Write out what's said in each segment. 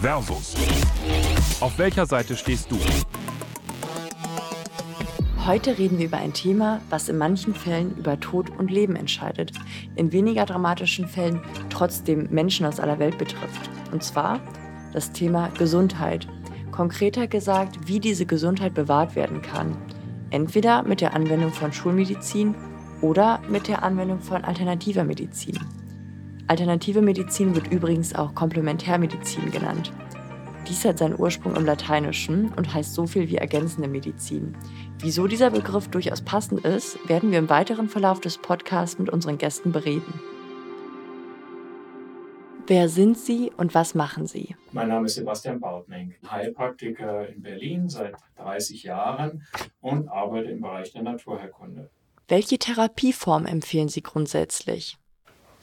Versus. Auf welcher Seite stehst du? Heute reden wir über ein Thema, was in manchen Fällen über Tod und Leben entscheidet, in weniger dramatischen Fällen trotzdem Menschen aus aller Welt betrifft. Und zwar das Thema Gesundheit. Konkreter gesagt, wie diese Gesundheit bewahrt werden kann. Entweder mit der Anwendung von Schulmedizin oder mit der Anwendung von alternativer Medizin. Alternative Medizin wird übrigens auch Komplementärmedizin genannt. Dies hat seinen Ursprung im Lateinischen und heißt so viel wie ergänzende Medizin. Wieso dieser Begriff durchaus passend ist, werden wir im weiteren Verlauf des Podcasts mit unseren Gästen bereden. Wer sind Sie und was machen Sie? Mein Name ist Sebastian Bautmenk, Heilpraktiker in Berlin seit 30 Jahren und arbeite im Bereich der Naturheilkunde. Welche Therapieform empfehlen Sie grundsätzlich?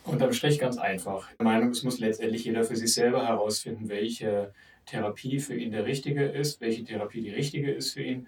Unterm Strich ganz einfach. Ich Meinung, es muss letztendlich jeder für sich selber herausfinden, welche Therapie für ihn der richtige ist, welche Therapie die richtige ist für ihn.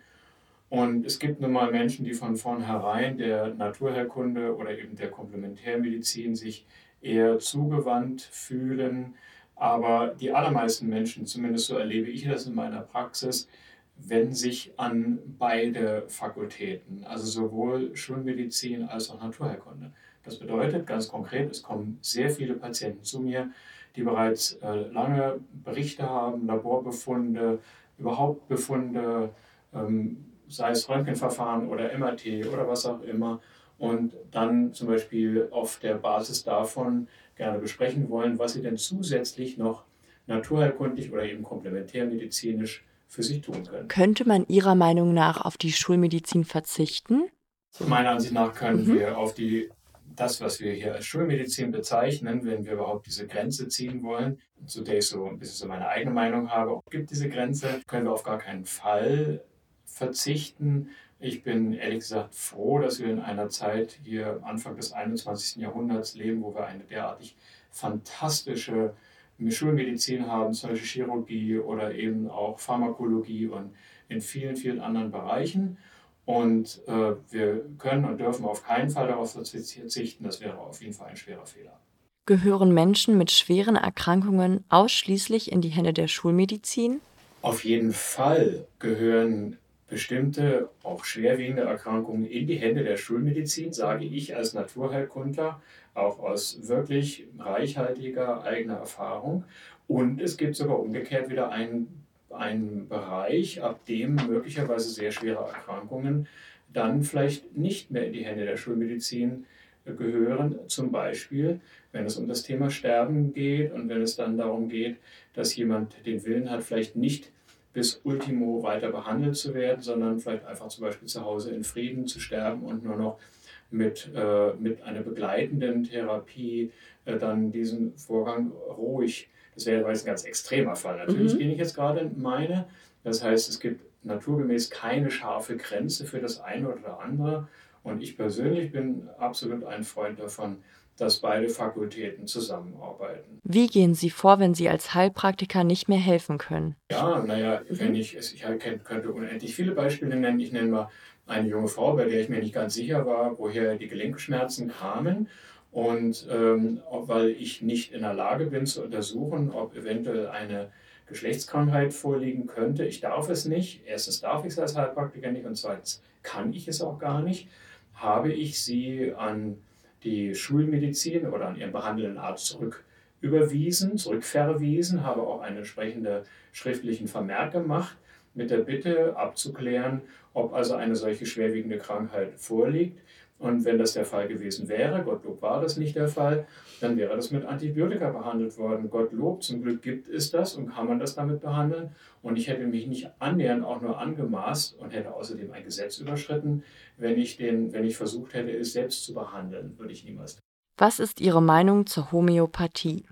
Und es gibt nun mal Menschen, die von vornherein der Naturheilkunde oder eben der Komplementärmedizin sich eher zugewandt fühlen. Aber die allermeisten Menschen, zumindest so erlebe ich das in meiner Praxis, wenden sich an beide Fakultäten, also sowohl Schulmedizin als auch Naturheilkunde. Das bedeutet ganz konkret, es kommen sehr viele Patienten zu mir, die bereits äh, lange Berichte haben, Laborbefunde, überhaupt Befunde, ähm, sei es Röntgenverfahren oder MRT oder was auch immer, und dann zum Beispiel auf der Basis davon gerne besprechen wollen, was sie denn zusätzlich noch naturheilkundlich oder eben komplementärmedizinisch für sich tun können. Könnte man Ihrer Meinung nach auf die Schulmedizin verzichten? Meiner Ansicht nach können mhm. wir auf die das, was wir hier als Schulmedizin bezeichnen, wenn wir überhaupt diese Grenze ziehen wollen, zu der ich so ein bisschen so meine eigene Meinung habe, gibt diese Grenze, können wir auf gar keinen Fall verzichten. Ich bin ehrlich gesagt froh, dass wir in einer Zeit hier Anfang des 21. Jahrhunderts leben, wo wir eine derartig fantastische Schulmedizin haben, zum Beispiel Chirurgie oder eben auch Pharmakologie und in vielen, vielen anderen Bereichen. Und äh, wir können und dürfen auf keinen Fall darauf verzichten. Das wäre auf jeden Fall ein schwerer Fehler. Gehören Menschen mit schweren Erkrankungen ausschließlich in die Hände der Schulmedizin? Auf jeden Fall gehören bestimmte, auch schwerwiegende Erkrankungen in die Hände der Schulmedizin, sage ich als Naturheilkundler, auch aus wirklich reichhaltiger eigener Erfahrung. Und es gibt sogar umgekehrt wieder einen, einen Bereich, ab dem möglicherweise sehr schwere Erkrankungen dann vielleicht nicht mehr in die Hände der Schulmedizin gehören. Zum Beispiel, wenn es um das Thema Sterben geht und wenn es dann darum geht, dass jemand den Willen hat, vielleicht nicht bis Ultimo weiter behandelt zu werden, sondern vielleicht einfach zum Beispiel zu Hause in Frieden zu sterben und nur noch mit, äh, mit einer begleitenden Therapie äh, dann diesen Vorgang ruhig. Das wäre jetzt ein ganz extremer Fall natürlich, mhm. den ich jetzt gerade meine. Das heißt, es gibt naturgemäß keine scharfe Grenze für das eine oder andere. Und ich persönlich bin absolut ein Freund davon, dass beide Fakultäten zusammenarbeiten. Wie gehen Sie vor, wenn Sie als Heilpraktiker nicht mehr helfen können? Ja, naja, wenn ich, ich könnte unendlich viele Beispiele nennen. Ich nenne mal eine junge Frau, bei der ich mir nicht ganz sicher war, woher die Gelenkschmerzen kamen. Und ähm, weil ich nicht in der Lage bin zu untersuchen, ob eventuell eine Geschlechtskrankheit vorliegen könnte. Ich darf es nicht. Erstens darf ich es als Heilpraktiker nicht und zweitens kann ich es auch gar nicht. Habe ich sie an die Schulmedizin oder an ihren behandelnden Arzt zurück überwiesen, zurückverwiesen, habe auch einen entsprechenden schriftlichen Vermerk gemacht mit der Bitte abzuklären, ob also eine solche schwerwiegende Krankheit vorliegt. Und wenn das der Fall gewesen wäre, Gottlob war das nicht der Fall, dann wäre das mit Antibiotika behandelt worden. Gottlob, zum Glück gibt es das und kann man das damit behandeln. Und ich hätte mich nicht annähernd auch nur angemaßt und hätte außerdem ein Gesetz überschritten, wenn ich, den, wenn ich versucht hätte, es selbst zu behandeln, würde ich niemals. Was ist Ihre Meinung zur Homöopathie?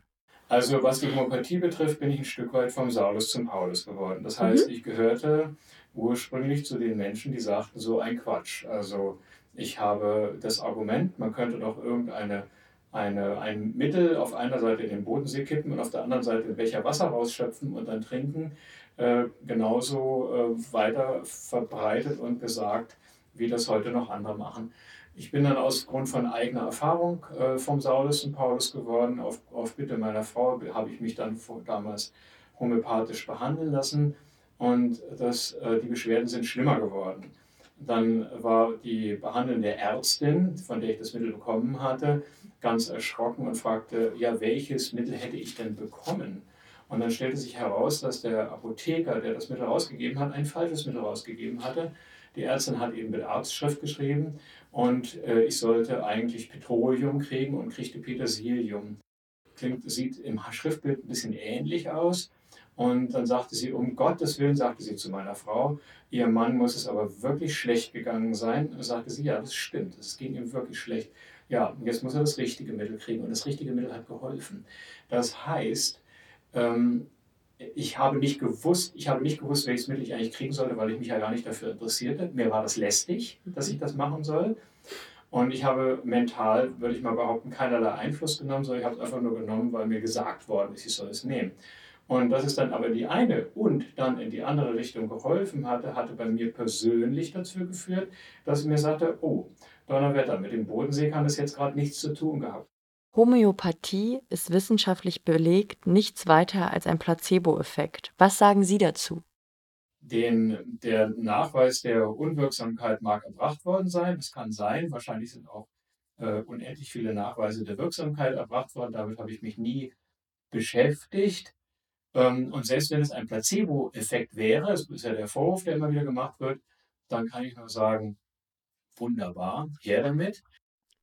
Also was die Homöopathie betrifft, bin ich ein Stück weit vom Saulus zum Paulus geworden. Das heißt, mhm. ich gehörte ursprünglich zu den Menschen, die sagten, so ein Quatsch. Also ich habe das Argument, man könnte doch irgendeine eine, ein Mittel auf einer Seite in den Bodensee kippen und auf der anderen Seite einen Becher Wasser rausschöpfen und dann trinken, äh, genauso äh, weiter verbreitet und gesagt, wie das heute noch andere machen. Ich bin dann aus Grund von eigener Erfahrung äh, vom Saulus und Paulus geworden. Auf, auf Bitte meiner Frau habe ich mich dann vor, damals homöopathisch behandeln lassen und das, äh, die Beschwerden sind schlimmer geworden. Dann war die behandelnde Ärztin, von der ich das Mittel bekommen hatte, ganz erschrocken und fragte, ja, welches Mittel hätte ich denn bekommen? Und dann stellte sich heraus, dass der Apotheker, der das Mittel rausgegeben hat, ein falsches Mittel rausgegeben hatte. Die Ärztin hat eben mit Arztschrift geschrieben und äh, ich sollte eigentlich Petroleum kriegen und kriegte Petersilium. Klingt, sieht im Schriftbild ein bisschen ähnlich aus. Und dann sagte sie, um Gottes Willen, sagte sie zu meiner Frau, ihr Mann muss es aber wirklich schlecht gegangen sein. Und sagte sie, ja, das stimmt, es ging ihm wirklich schlecht. Ja, jetzt muss er das richtige Mittel kriegen und das richtige Mittel hat geholfen. Das heißt, ähm, ich habe nicht gewusst, ich habe nicht gewusst, welches Mittel ich eigentlich kriegen sollte, weil ich mich ja gar nicht dafür interessierte. Mir war das lästig, dass ich das machen soll. Und ich habe mental, würde ich mal behaupten, keinerlei Einfluss genommen, sondern ich habe es einfach nur genommen, weil mir gesagt worden ist, ich soll es nehmen. Und dass es dann aber die eine und dann in die andere Richtung geholfen hatte, hatte bei mir persönlich dazu geführt, dass ich mir sagte, oh, Donnerwetter, mit dem Bodensee kann es jetzt gerade nichts zu tun gehabt. Homöopathie ist wissenschaftlich belegt nichts weiter als ein Placebo-Effekt. Was sagen Sie dazu? Den, der Nachweis der Unwirksamkeit mag erbracht worden sein. Das kann sein. Wahrscheinlich sind auch äh, unendlich viele Nachweise der Wirksamkeit erbracht worden. Damit habe ich mich nie beschäftigt. Ähm, und selbst wenn es ein Placebo-Effekt wäre, das ist ja der Vorwurf, der immer wieder gemacht wird, dann kann ich nur sagen, wunderbar, her damit.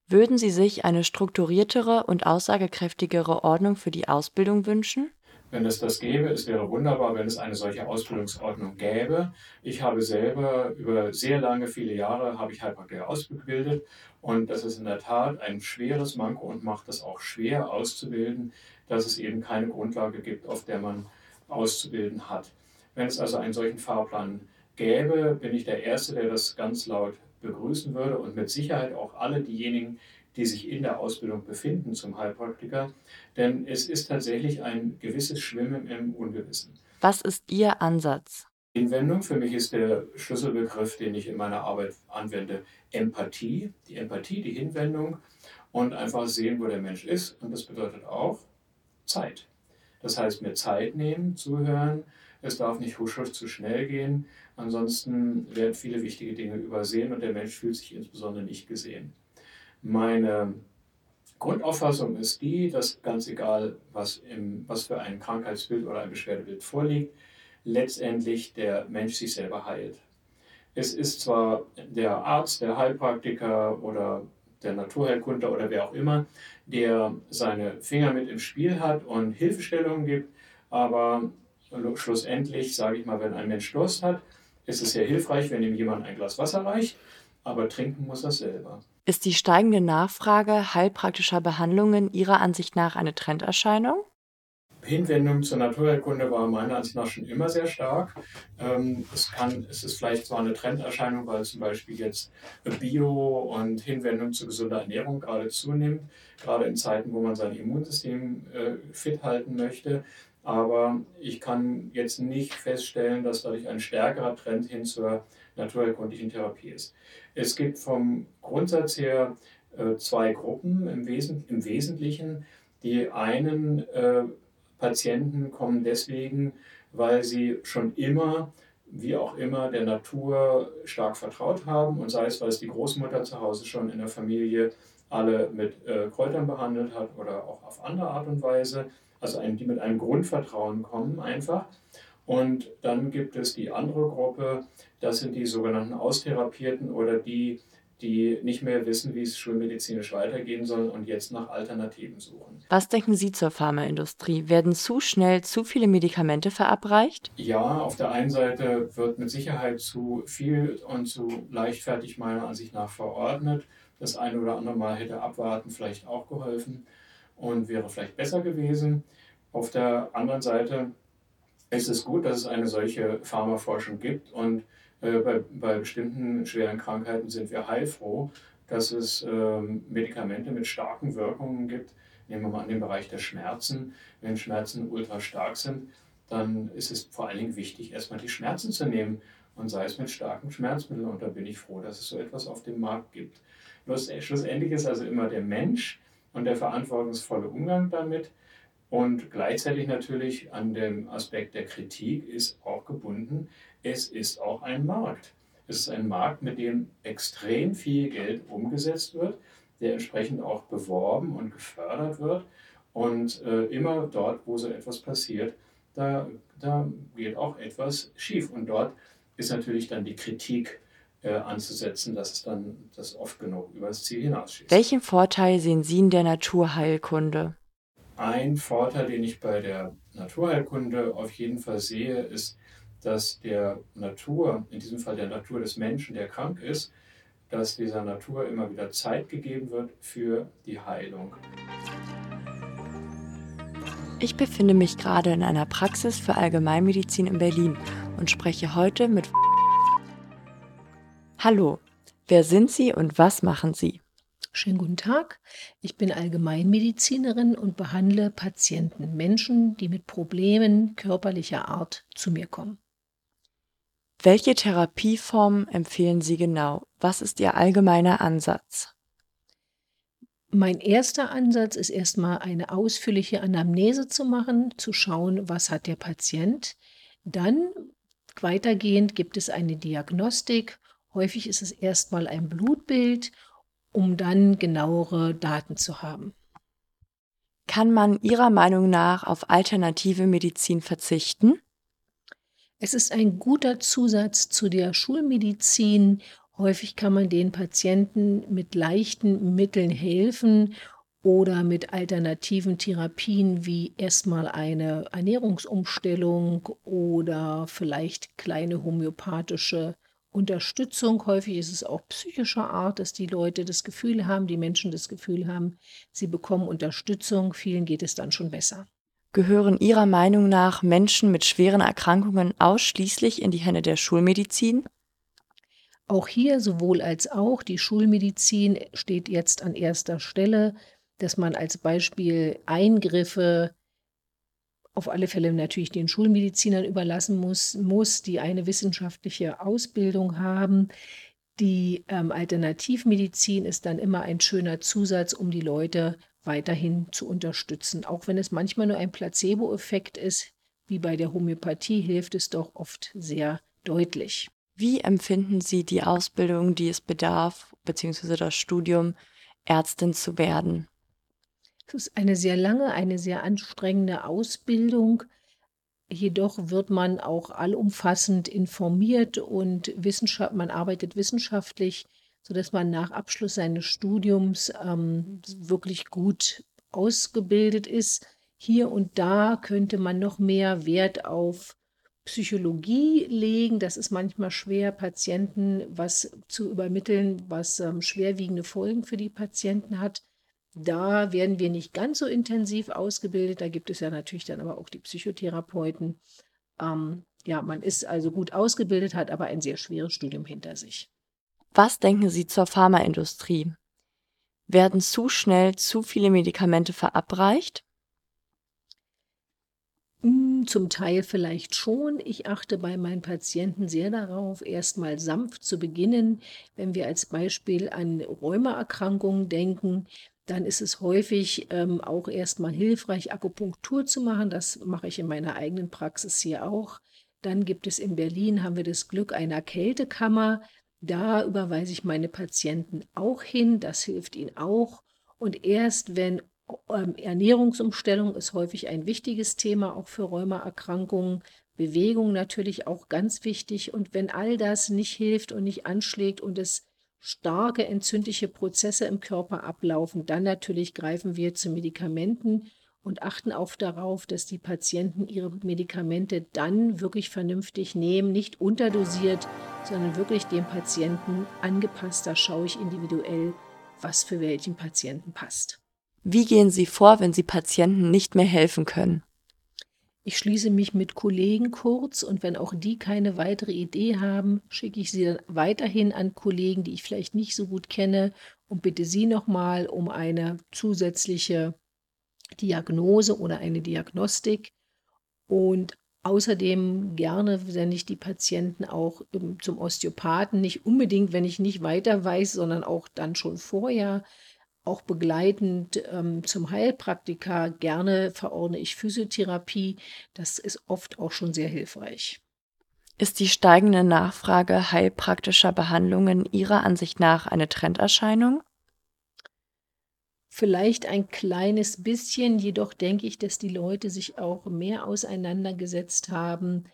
Würden Sie sich eine strukturiertere und aussagekräftigere Ordnung für die Ausbildung wünschen? Wenn es das gäbe, es wäre wunderbar, wenn es eine solche Ausbildungsordnung gäbe. Ich habe selber über sehr lange, viele Jahre, habe ich Heilpraktiker ausgebildet und das ist in der Tat ein schweres Manko und macht es auch schwer auszubilden, dass es eben keine Grundlage gibt, auf der man auszubilden hat. Wenn es also einen solchen Fahrplan gäbe, bin ich der Erste, der das ganz laut begrüßen würde und mit Sicherheit auch alle diejenigen, die sich in der Ausbildung befinden zum Heilpraktiker, denn es ist tatsächlich ein gewisses Schwimmen im Ungewissen. Was ist Ihr Ansatz? Hinwendung für mich ist der Schlüsselbegriff, den ich in meiner Arbeit anwende, Empathie. Die Empathie, die Hinwendung und einfach sehen, wo der Mensch ist. Und das bedeutet auch Zeit. Das heißt, mir Zeit nehmen, zuhören. Es darf nicht husch, husch zu schnell gehen. Ansonsten werden viele wichtige Dinge übersehen und der Mensch fühlt sich insbesondere nicht gesehen. Meine Grundauffassung ist die, dass ganz egal, was, im, was für ein Krankheitsbild oder ein Beschwerdebild vorliegt, letztendlich der Mensch sich selber heilt. Es ist zwar der Arzt, der Heilpraktiker oder der Naturheilkundler oder wer auch immer, der seine Finger mit im Spiel hat und Hilfestellungen gibt, aber schlussendlich, sage ich mal, wenn ein Mensch Durst hat, ist es sehr hilfreich, wenn ihm jemand ein Glas Wasser reicht, aber trinken muss er selber. Ist die steigende Nachfrage heilpraktischer Behandlungen Ihrer Ansicht nach eine Trenderscheinung? Hinwendung zur Naturheilkunde war meiner Ansicht nach schon immer sehr stark. Ähm, es, kann, es ist vielleicht zwar eine Trenderscheinung, weil zum Beispiel jetzt Bio und Hinwendung zu gesunder Ernährung gerade zunimmt, gerade in Zeiten, wo man sein Immunsystem äh, fit halten möchte. Aber ich kann jetzt nicht feststellen, dass dadurch ein stärkerer Trend hin zur naturheilkundlichen Therapie ist. Es gibt vom Grundsatz her äh, zwei Gruppen im Wesentlichen. Die einen äh, Patienten kommen deswegen, weil sie schon immer, wie auch immer, der Natur stark vertraut haben und sei es, weil es die Großmutter zu Hause schon in der Familie alle mit äh, Kräutern behandelt hat oder auch auf andere Art und Weise also ein, die mit einem Grundvertrauen kommen einfach. Und dann gibt es die andere Gruppe, das sind die sogenannten Austherapierten oder die, die nicht mehr wissen, wie es schulmedizinisch weitergehen soll und jetzt nach Alternativen suchen. Was denken Sie zur Pharmaindustrie? Werden zu schnell zu viele Medikamente verabreicht? Ja, auf der einen Seite wird mit Sicherheit zu viel und zu leichtfertig meiner Ansicht nach verordnet. Das eine oder andere Mal hätte abwarten vielleicht auch geholfen und wäre vielleicht besser gewesen. Auf der anderen Seite ist es gut, dass es eine solche Pharmaforschung gibt und äh, bei, bei, bestimmten schweren Krankheiten sind wir heilfroh, dass es äh, Medikamente mit starken Wirkungen gibt. Nehmen wir mal an den Bereich der Schmerzen. Wenn Schmerzen ultra stark sind, dann ist es vor allen Dingen wichtig, erstmal die Schmerzen zu nehmen und sei es mit starken Schmerzmitteln. Und da bin ich froh, dass es so etwas auf dem Markt gibt. Schlussendlich ist also immer der Mensch und der verantwortungsvolle Umgang damit. Und gleichzeitig natürlich an dem Aspekt der Kritik ist auch gebunden, es ist auch ein Markt. Es ist ein Markt, mit dem extrem viel Geld umgesetzt wird, der entsprechend auch beworben und gefördert wird. Und äh, immer dort, wo so etwas passiert, da, da geht auch etwas schief. Und dort ist natürlich dann die Kritik äh, anzusetzen, dass es dann das oft genug über das Ziel hinausschießt. Welchen Vorteil sehen Sie in der Naturheilkunde? Ein Vorteil, den ich bei der Naturheilkunde auf jeden Fall sehe, ist, dass der Natur, in diesem Fall der Natur des Menschen, der krank ist, dass dieser Natur immer wieder Zeit gegeben wird für die Heilung. Ich befinde mich gerade in einer Praxis für Allgemeinmedizin in Berlin und spreche heute mit Hallo, wer sind Sie und was machen Sie? Schönen guten Tag. Ich bin Allgemeinmedizinerin und behandle Patienten, Menschen, die mit Problemen körperlicher Art zu mir kommen. Welche Therapieform empfehlen Sie genau? Was ist Ihr allgemeiner Ansatz? Mein erster Ansatz ist erstmal eine ausführliche Anamnese zu machen, zu schauen, was hat der Patient. Dann weitergehend gibt es eine Diagnostik Häufig ist es erstmal ein Blutbild, um dann genauere Daten zu haben. Kann man Ihrer Meinung nach auf alternative Medizin verzichten? Es ist ein guter Zusatz zu der Schulmedizin. Häufig kann man den Patienten mit leichten Mitteln helfen oder mit alternativen Therapien wie erstmal eine Ernährungsumstellung oder vielleicht kleine homöopathische Unterstützung. Häufig ist es auch psychischer Art, dass die Leute das Gefühl haben, die Menschen das Gefühl haben, sie bekommen Unterstützung. Vielen geht es dann schon besser. Gehören Ihrer Meinung nach Menschen mit schweren Erkrankungen ausschließlich in die Hände der Schulmedizin? Auch hier sowohl als auch die Schulmedizin steht jetzt an erster Stelle, dass man als Beispiel Eingriffe auf alle Fälle natürlich den Schulmedizinern überlassen muss, muss die eine wissenschaftliche Ausbildung haben. Die ähm, Alternativmedizin ist dann immer ein schöner Zusatz, um die Leute weiterhin zu unterstützen. Auch wenn es manchmal nur ein Placebo-Effekt ist, wie bei der Homöopathie, hilft es doch oft sehr deutlich. Wie empfinden Sie die Ausbildung, die es bedarf, beziehungsweise das Studium, Ärztin zu werden? Es ist eine sehr lange, eine sehr anstrengende Ausbildung. Jedoch wird man auch allumfassend informiert und Wissenschaft, man arbeitet wissenschaftlich, sodass man nach Abschluss seines Studiums ähm, wirklich gut ausgebildet ist. Hier und da könnte man noch mehr Wert auf Psychologie legen. Das ist manchmal schwer, Patienten was zu übermitteln, was ähm, schwerwiegende Folgen für die Patienten hat. Da werden wir nicht ganz so intensiv ausgebildet. Da gibt es ja natürlich dann aber auch die Psychotherapeuten. Ähm, ja, man ist also gut ausgebildet, hat aber ein sehr schweres Studium hinter sich. Was denken Sie zur Pharmaindustrie? Werden zu schnell zu viele Medikamente verabreicht? Hm, zum Teil vielleicht schon. Ich achte bei meinen Patienten sehr darauf, erstmal sanft zu beginnen. Wenn wir als Beispiel an Rheumaerkrankungen denken, dann ist es häufig ähm, auch erstmal hilfreich, Akupunktur zu machen. Das mache ich in meiner eigenen Praxis hier auch. Dann gibt es in Berlin, haben wir das Glück einer Kältekammer. Da überweise ich meine Patienten auch hin. Das hilft ihnen auch. Und erst wenn ähm, Ernährungsumstellung ist häufig ein wichtiges Thema, auch für Rheumaerkrankungen. Bewegung natürlich auch ganz wichtig. Und wenn all das nicht hilft und nicht anschlägt und es starke entzündliche Prozesse im Körper ablaufen, dann natürlich greifen wir zu Medikamenten und achten auch darauf, dass die Patienten ihre Medikamente dann wirklich vernünftig nehmen, nicht unterdosiert, sondern wirklich dem Patienten angepasst. Da schaue ich individuell, was für welchen Patienten passt. Wie gehen Sie vor, wenn Sie Patienten nicht mehr helfen können? Ich schließe mich mit Kollegen kurz und wenn auch die keine weitere Idee haben, schicke ich sie dann weiterhin an Kollegen, die ich vielleicht nicht so gut kenne und bitte sie nochmal um eine zusätzliche Diagnose oder eine Diagnostik. Und außerdem gerne sende ich die Patienten auch zum Osteopathen, nicht unbedingt, wenn ich nicht weiter weiß, sondern auch dann schon vorher, auch begleitend ähm, zum Heilpraktiker. Gerne verordne ich Physiotherapie. Das ist oft auch schon sehr hilfreich. Ist die steigende Nachfrage heilpraktischer Behandlungen Ihrer Ansicht nach eine Trenderscheinung? Vielleicht ein kleines bisschen, jedoch denke ich, dass die Leute sich auch mehr auseinandergesetzt haben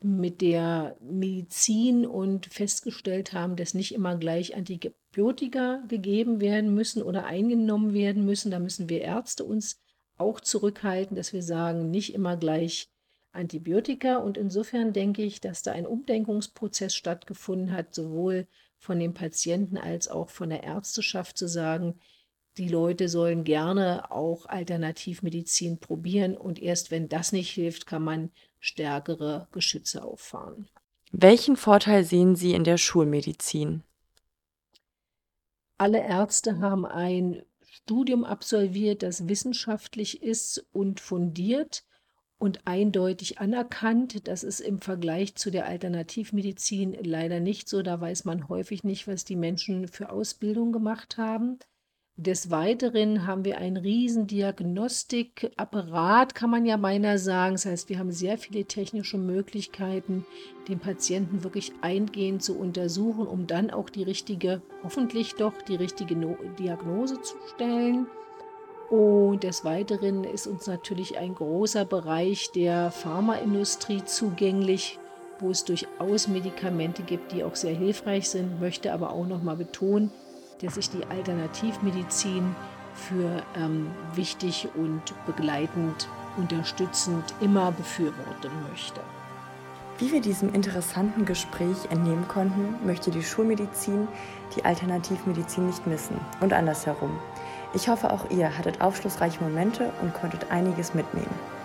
mit der Medizin und festgestellt haben, dass nicht immer gleich Antibiotika gegeben werden müssen oder eingenommen werden müssen. Da müssen wir Ärzte uns auch zurückhalten, dass wir sagen, nicht immer gleich Antibiotika. Und insofern denke ich, dass da ein Umdenkungsprozess stattgefunden hat, sowohl von den Patienten als auch von der Ärzteschaft zu sagen, die Leute sollen gerne auch Alternativmedizin probieren und erst wenn das nicht hilft, kann man stärkere Geschütze auffahren. Welchen Vorteil sehen Sie in der Schulmedizin? Alle Ärzte haben ein Studium absolviert, das wissenschaftlich ist und fundiert und eindeutig anerkannt. Das ist im Vergleich zu der Alternativmedizin leider nicht so. Da weiß man häufig nicht, was die Menschen für Ausbildung gemacht haben. Des Weiteren haben wir einen riesen Diagnostikapparat, kann man ja beinahe sagen. Das heißt, wir haben sehr viele technische Möglichkeiten, den Patienten wirklich eingehend zu untersuchen, um dann auch die richtige, hoffentlich doch die richtige Diagnose zu stellen. Und des Weiteren ist uns natürlich ein großer Bereich der Pharmaindustrie zugänglich, wo es durchaus Medikamente gibt, die auch sehr hilfreich sind, möchte aber auch noch mal betonen, dass ich die Alternativmedizin für ähm, wichtig und begleitend, unterstützend immer befürworten möchte. Wie wir diesem interessanten Gespräch entnehmen konnten, möchte die Schulmedizin die Alternativmedizin nicht missen und andersherum. Ich hoffe, auch ihr hattet aufschlussreiche Momente und konntet einiges mitnehmen.